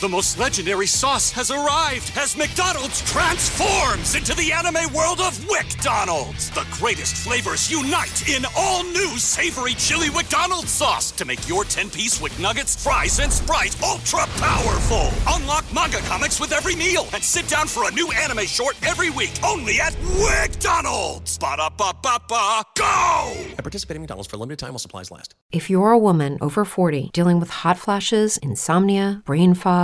The most legendary sauce has arrived as McDonald's transforms into the anime world of WickDonald's. The greatest flavors unite in all new savory chili McDonald's sauce to make your 10-piece Wick Nuggets, fries, and Sprite ultra powerful. Unlock manga comics with every meal and sit down for a new anime short every week only at WickDonald's. Ba-da-ba-ba-ba, go! At participating McDonald's for a limited time while supplies last. If you're a woman over 40 dealing with hot flashes, insomnia, brain fog,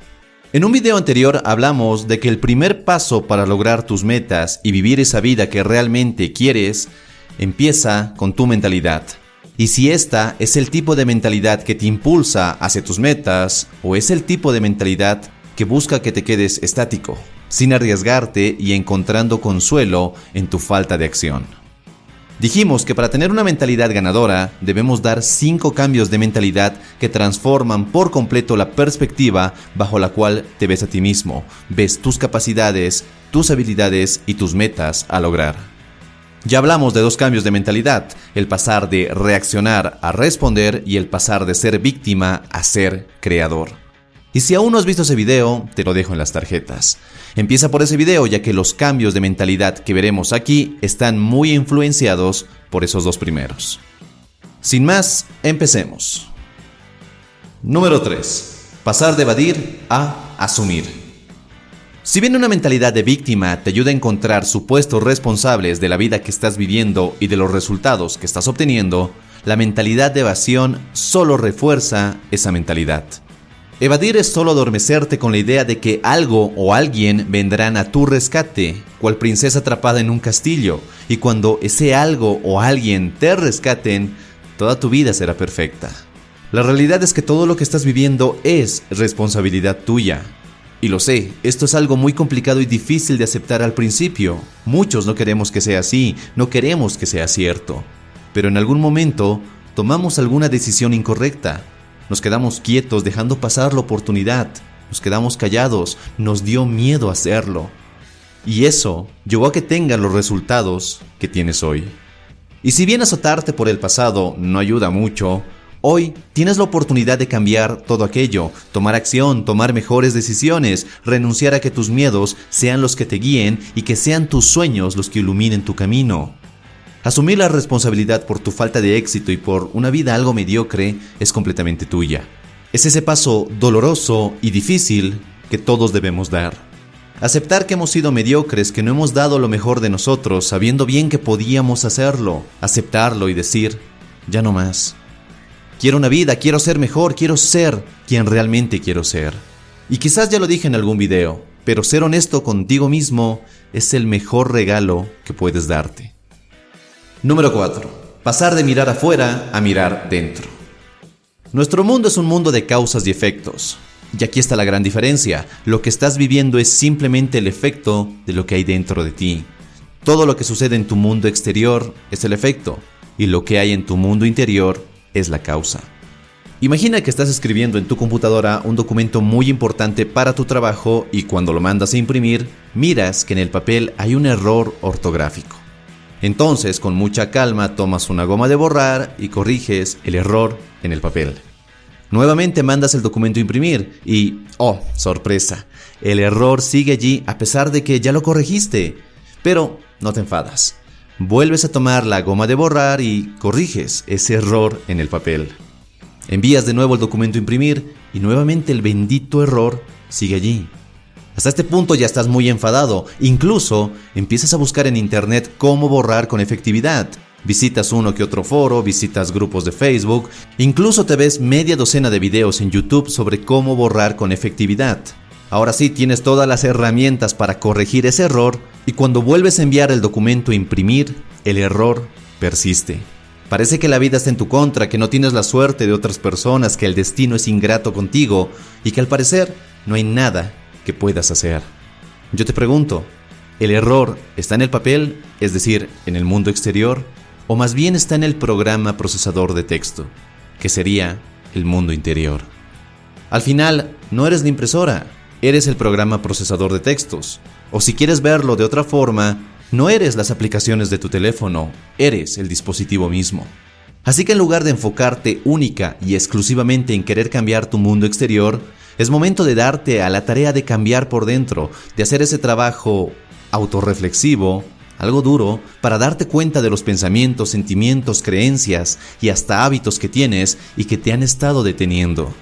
En un video anterior hablamos de que el primer paso para lograr tus metas y vivir esa vida que realmente quieres empieza con tu mentalidad. Y si esta es el tipo de mentalidad que te impulsa hacia tus metas o es el tipo de mentalidad que busca que te quedes estático, sin arriesgarte y encontrando consuelo en tu falta de acción. Dijimos que para tener una mentalidad ganadora debemos dar cinco cambios de mentalidad que transforman por completo la perspectiva bajo la cual te ves a ti mismo, ves tus capacidades, tus habilidades y tus metas a lograr. Ya hablamos de dos cambios de mentalidad, el pasar de reaccionar a responder y el pasar de ser víctima a ser creador. Y si aún no has visto ese video, te lo dejo en las tarjetas. Empieza por ese video ya que los cambios de mentalidad que veremos aquí están muy influenciados por esos dos primeros. Sin más, empecemos. Número 3. Pasar de evadir a asumir. Si bien una mentalidad de víctima te ayuda a encontrar supuestos responsables de la vida que estás viviendo y de los resultados que estás obteniendo, la mentalidad de evasión solo refuerza esa mentalidad. Evadir es solo adormecerte con la idea de que algo o alguien vendrán a tu rescate, cual princesa atrapada en un castillo, y cuando ese algo o alguien te rescaten, toda tu vida será perfecta. La realidad es que todo lo que estás viviendo es responsabilidad tuya. Y lo sé, esto es algo muy complicado y difícil de aceptar al principio. Muchos no queremos que sea así, no queremos que sea cierto. Pero en algún momento tomamos alguna decisión incorrecta nos quedamos quietos dejando pasar la oportunidad. Nos quedamos callados. Nos dio miedo hacerlo. Y eso llevó a que tengas los resultados que tienes hoy. Y si bien azotarte por el pasado no ayuda mucho, hoy tienes la oportunidad de cambiar todo aquello, tomar acción, tomar mejores decisiones, renunciar a que tus miedos sean los que te guíen y que sean tus sueños los que iluminen tu camino. Asumir la responsabilidad por tu falta de éxito y por una vida algo mediocre es completamente tuya. Es ese paso doloroso y difícil que todos debemos dar. Aceptar que hemos sido mediocres, que no hemos dado lo mejor de nosotros, sabiendo bien que podíamos hacerlo. Aceptarlo y decir, ya no más. Quiero una vida, quiero ser mejor, quiero ser quien realmente quiero ser. Y quizás ya lo dije en algún video, pero ser honesto contigo mismo es el mejor regalo que puedes darte. Número 4. Pasar de mirar afuera a mirar dentro. Nuestro mundo es un mundo de causas y efectos. Y aquí está la gran diferencia. Lo que estás viviendo es simplemente el efecto de lo que hay dentro de ti. Todo lo que sucede en tu mundo exterior es el efecto. Y lo que hay en tu mundo interior es la causa. Imagina que estás escribiendo en tu computadora un documento muy importante para tu trabajo y cuando lo mandas a imprimir, miras que en el papel hay un error ortográfico. Entonces, con mucha calma, tomas una goma de borrar y corriges el error en el papel. Nuevamente mandas el documento a imprimir y, oh, sorpresa, el error sigue allí a pesar de que ya lo corregiste. Pero no te enfadas. Vuelves a tomar la goma de borrar y corriges ese error en el papel. Envías de nuevo el documento a imprimir y nuevamente el bendito error sigue allí. Hasta este punto ya estás muy enfadado, incluso empiezas a buscar en internet cómo borrar con efectividad. Visitas uno que otro foro, visitas grupos de Facebook, incluso te ves media docena de videos en YouTube sobre cómo borrar con efectividad. Ahora sí tienes todas las herramientas para corregir ese error y cuando vuelves a enviar el documento a imprimir, el error persiste. Parece que la vida está en tu contra, que no tienes la suerte de otras personas, que el destino es ingrato contigo y que al parecer no hay nada que puedas hacer. Yo te pregunto, ¿el error está en el papel, es decir, en el mundo exterior, o más bien está en el programa procesador de texto, que sería el mundo interior? Al final, no eres la impresora, eres el programa procesador de textos. O si quieres verlo de otra forma, no eres las aplicaciones de tu teléfono, eres el dispositivo mismo. Así que en lugar de enfocarte única y exclusivamente en querer cambiar tu mundo exterior, es momento de darte a la tarea de cambiar por dentro, de hacer ese trabajo autorreflexivo, algo duro, para darte cuenta de los pensamientos, sentimientos, creencias y hasta hábitos que tienes y que te han estado deteniendo.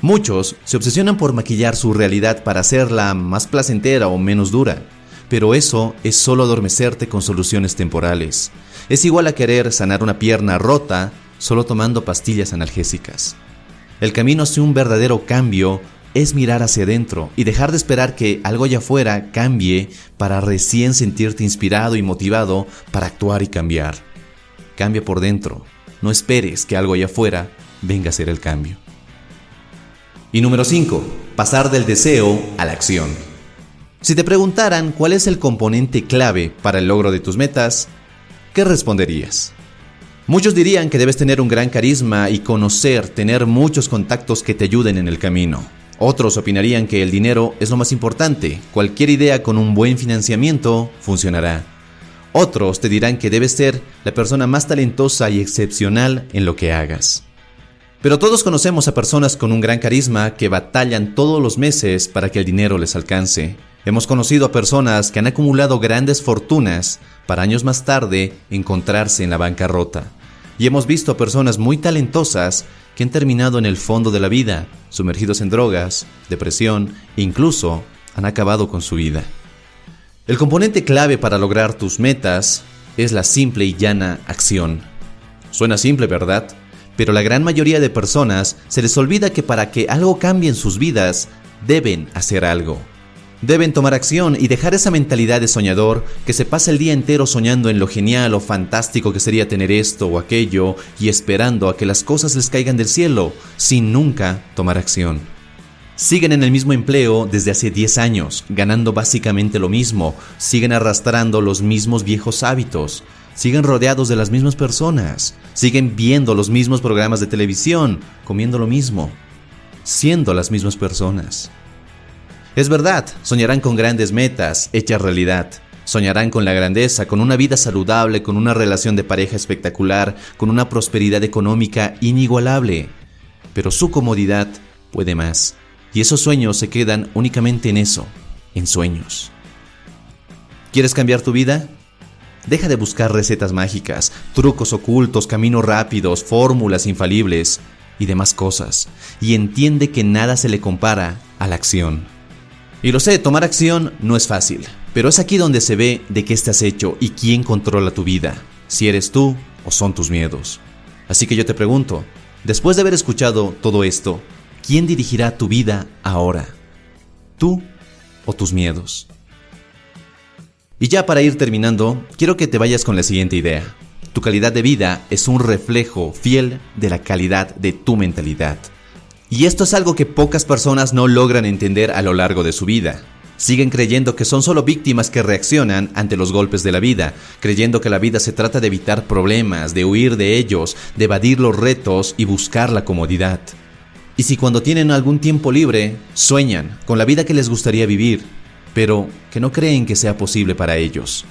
Muchos se obsesionan por maquillar su realidad para hacerla más placentera o menos dura pero eso es solo adormecerte con soluciones temporales. Es igual a querer sanar una pierna rota solo tomando pastillas analgésicas. El camino hacia un verdadero cambio es mirar hacia adentro y dejar de esperar que algo allá afuera cambie para recién sentirte inspirado y motivado para actuar y cambiar. Cambia por dentro. No esperes que algo allá afuera venga a ser el cambio. Y número 5. Pasar del deseo a la acción. Si te preguntaran cuál es el componente clave para el logro de tus metas, ¿qué responderías? Muchos dirían que debes tener un gran carisma y conocer, tener muchos contactos que te ayuden en el camino. Otros opinarían que el dinero es lo más importante, cualquier idea con un buen financiamiento funcionará. Otros te dirán que debes ser la persona más talentosa y excepcional en lo que hagas. Pero todos conocemos a personas con un gran carisma que batallan todos los meses para que el dinero les alcance. Hemos conocido a personas que han acumulado grandes fortunas para años más tarde encontrarse en la bancarrota. Y hemos visto a personas muy talentosas que han terminado en el fondo de la vida, sumergidos en drogas, depresión e incluso han acabado con su vida. El componente clave para lograr tus metas es la simple y llana acción. Suena simple, ¿verdad? Pero la gran mayoría de personas se les olvida que para que algo cambie en sus vidas, deben hacer algo. Deben tomar acción y dejar esa mentalidad de soñador que se pasa el día entero soñando en lo genial o fantástico que sería tener esto o aquello y esperando a que las cosas les caigan del cielo sin nunca tomar acción. Siguen en el mismo empleo desde hace 10 años, ganando básicamente lo mismo, siguen arrastrando los mismos viejos hábitos, siguen rodeados de las mismas personas, siguen viendo los mismos programas de televisión, comiendo lo mismo, siendo las mismas personas. Es verdad, soñarán con grandes metas, hechas realidad. Soñarán con la grandeza, con una vida saludable, con una relación de pareja espectacular, con una prosperidad económica inigualable. Pero su comodidad puede más. Y esos sueños se quedan únicamente en eso, en sueños. ¿Quieres cambiar tu vida? Deja de buscar recetas mágicas, trucos ocultos, caminos rápidos, fórmulas infalibles y demás cosas, y entiende que nada se le compara a la acción. Y lo sé, tomar acción no es fácil, pero es aquí donde se ve de qué estás hecho y quién controla tu vida, si eres tú o son tus miedos. Así que yo te pregunto, después de haber escuchado todo esto, ¿quién dirigirá tu vida ahora? ¿Tú o tus miedos? Y ya para ir terminando, quiero que te vayas con la siguiente idea. Tu calidad de vida es un reflejo fiel de la calidad de tu mentalidad. Y esto es algo que pocas personas no logran entender a lo largo de su vida. Siguen creyendo que son solo víctimas que reaccionan ante los golpes de la vida, creyendo que la vida se trata de evitar problemas, de huir de ellos, de evadir los retos y buscar la comodidad. Y si cuando tienen algún tiempo libre, sueñan con la vida que les gustaría vivir, pero que no creen que sea posible para ellos.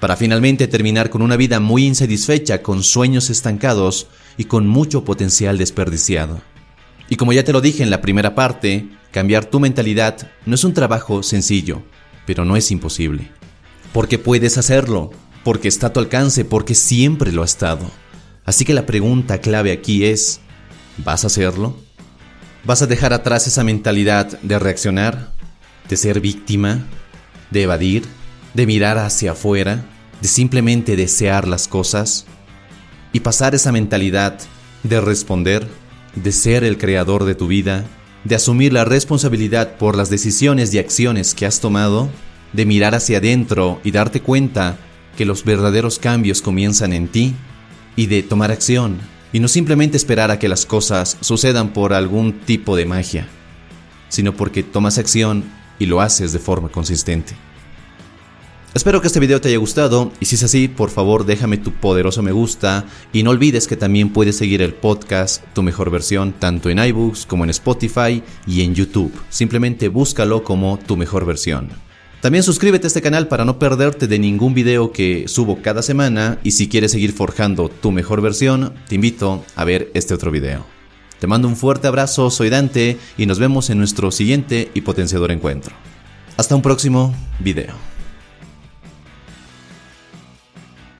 Para finalmente terminar con una vida muy insatisfecha, con sueños estancados y con mucho potencial desperdiciado. Y como ya te lo dije en la primera parte, cambiar tu mentalidad no es un trabajo sencillo, pero no es imposible. Porque puedes hacerlo, porque está a tu alcance, porque siempre lo ha estado. Así que la pregunta clave aquí es, ¿vas a hacerlo? ¿Vas a dejar atrás esa mentalidad de reaccionar, de ser víctima, de evadir, de mirar hacia afuera, de simplemente desear las cosas? Y pasar esa mentalidad de responder de ser el creador de tu vida, de asumir la responsabilidad por las decisiones y acciones que has tomado, de mirar hacia adentro y darte cuenta que los verdaderos cambios comienzan en ti? y de tomar acción, y no simplemente esperar a que las cosas sucedan por algún tipo de magia, sino porque tomas acción y lo haces de forma consistente. Espero que este video te haya gustado y si es así, por favor déjame tu poderoso me gusta y no olvides que también puedes seguir el podcast Tu Mejor Versión tanto en iBooks como en Spotify y en YouTube. Simplemente búscalo como Tu Mejor Versión. También suscríbete a este canal para no perderte de ningún video que subo cada semana y si quieres seguir forjando tu mejor versión, te invito a ver este otro video. Te mando un fuerte abrazo, soy Dante y nos vemos en nuestro siguiente y potenciador encuentro. Hasta un próximo video.